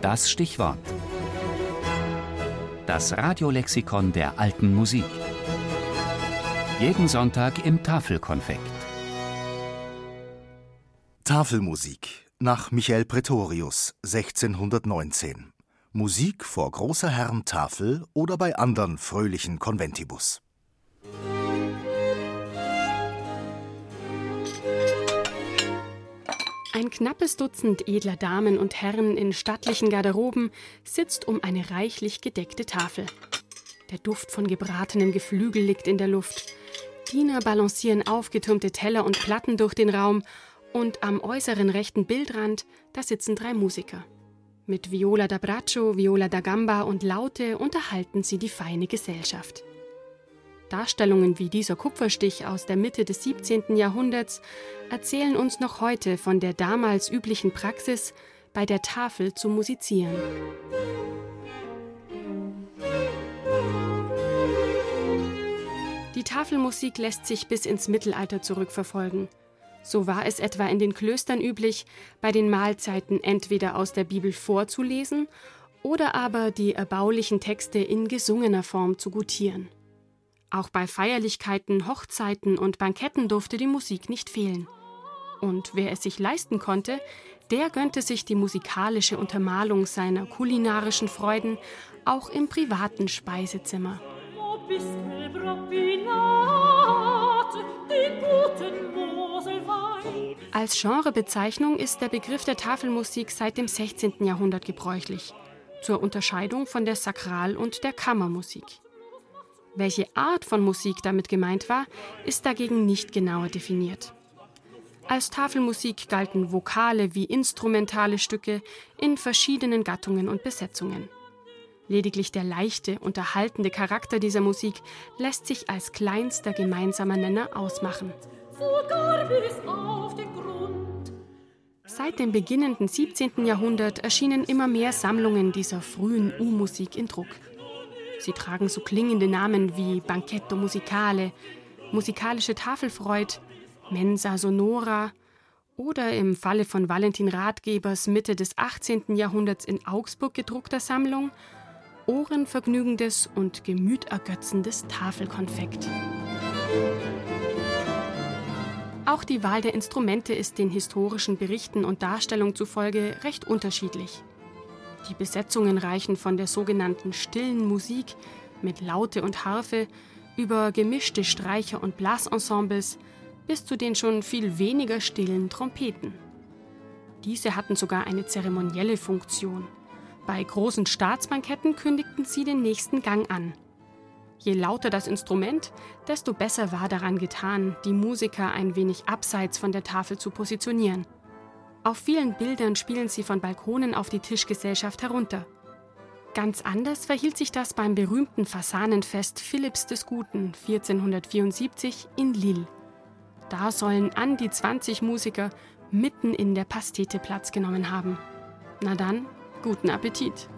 Das Stichwort. Das Radiolexikon der alten Musik. Jeden Sonntag im Tafelkonfekt. Tafelmusik nach Michael Pretorius 1619. Musik vor großer Herrentafel oder bei anderen fröhlichen Konventibus. Ein knappes Dutzend edler Damen und Herren in stattlichen Garderoben sitzt um eine reichlich gedeckte Tafel. Der Duft von gebratenem Geflügel liegt in der Luft. Diener balancieren aufgetürmte Teller und Platten durch den Raum und am äußeren rechten Bildrand, da sitzen drei Musiker. Mit Viola da Braccio, Viola da Gamba und Laute unterhalten sie die feine Gesellschaft. Darstellungen wie dieser Kupferstich aus der Mitte des 17. Jahrhunderts erzählen uns noch heute von der damals üblichen Praxis, bei der Tafel zu musizieren. Die Tafelmusik lässt sich bis ins Mittelalter zurückverfolgen. So war es etwa in den Klöstern üblich, bei den Mahlzeiten entweder aus der Bibel vorzulesen oder aber die erbaulichen Texte in gesungener Form zu gutieren. Auch bei Feierlichkeiten, Hochzeiten und Banketten durfte die Musik nicht fehlen. Und wer es sich leisten konnte, der gönnte sich die musikalische Untermalung seiner kulinarischen Freuden auch im privaten Speisezimmer. Als Genrebezeichnung ist der Begriff der Tafelmusik seit dem 16. Jahrhundert gebräuchlich, zur Unterscheidung von der Sakral- und der Kammermusik. Welche Art von Musik damit gemeint war, ist dagegen nicht genauer definiert. Als Tafelmusik galten Vokale wie instrumentale Stücke in verschiedenen Gattungen und Besetzungen. Lediglich der leichte, unterhaltende Charakter dieser Musik lässt sich als kleinster gemeinsamer Nenner ausmachen. Seit dem beginnenden 17. Jahrhundert erschienen immer mehr Sammlungen dieser frühen U-Musik in Druck. Sie tragen so klingende Namen wie Banchetto Musicale, Musikalische Tafelfreud, Mensa Sonora oder im Falle von Valentin Ratgebers Mitte des 18. Jahrhunderts in Augsburg gedruckter Sammlung ohrenvergnügendes und gemütergötzendes Tafelkonfekt. Auch die Wahl der Instrumente ist den historischen Berichten und Darstellungen zufolge recht unterschiedlich. Die Besetzungen reichen von der sogenannten stillen Musik mit Laute und Harfe über gemischte Streicher- und Blasensembles bis zu den schon viel weniger stillen Trompeten. Diese hatten sogar eine zeremonielle Funktion. Bei großen Staatsbanketten kündigten sie den nächsten Gang an. Je lauter das Instrument, desto besser war daran getan, die Musiker ein wenig abseits von der Tafel zu positionieren – auf vielen Bildern spielen sie von Balkonen auf die Tischgesellschaft herunter. Ganz anders verhielt sich das beim berühmten Fasanenfest Philipps des Guten 1474 in Lille. Da sollen an die 20 Musiker mitten in der Pastete Platz genommen haben. Na dann, guten Appetit!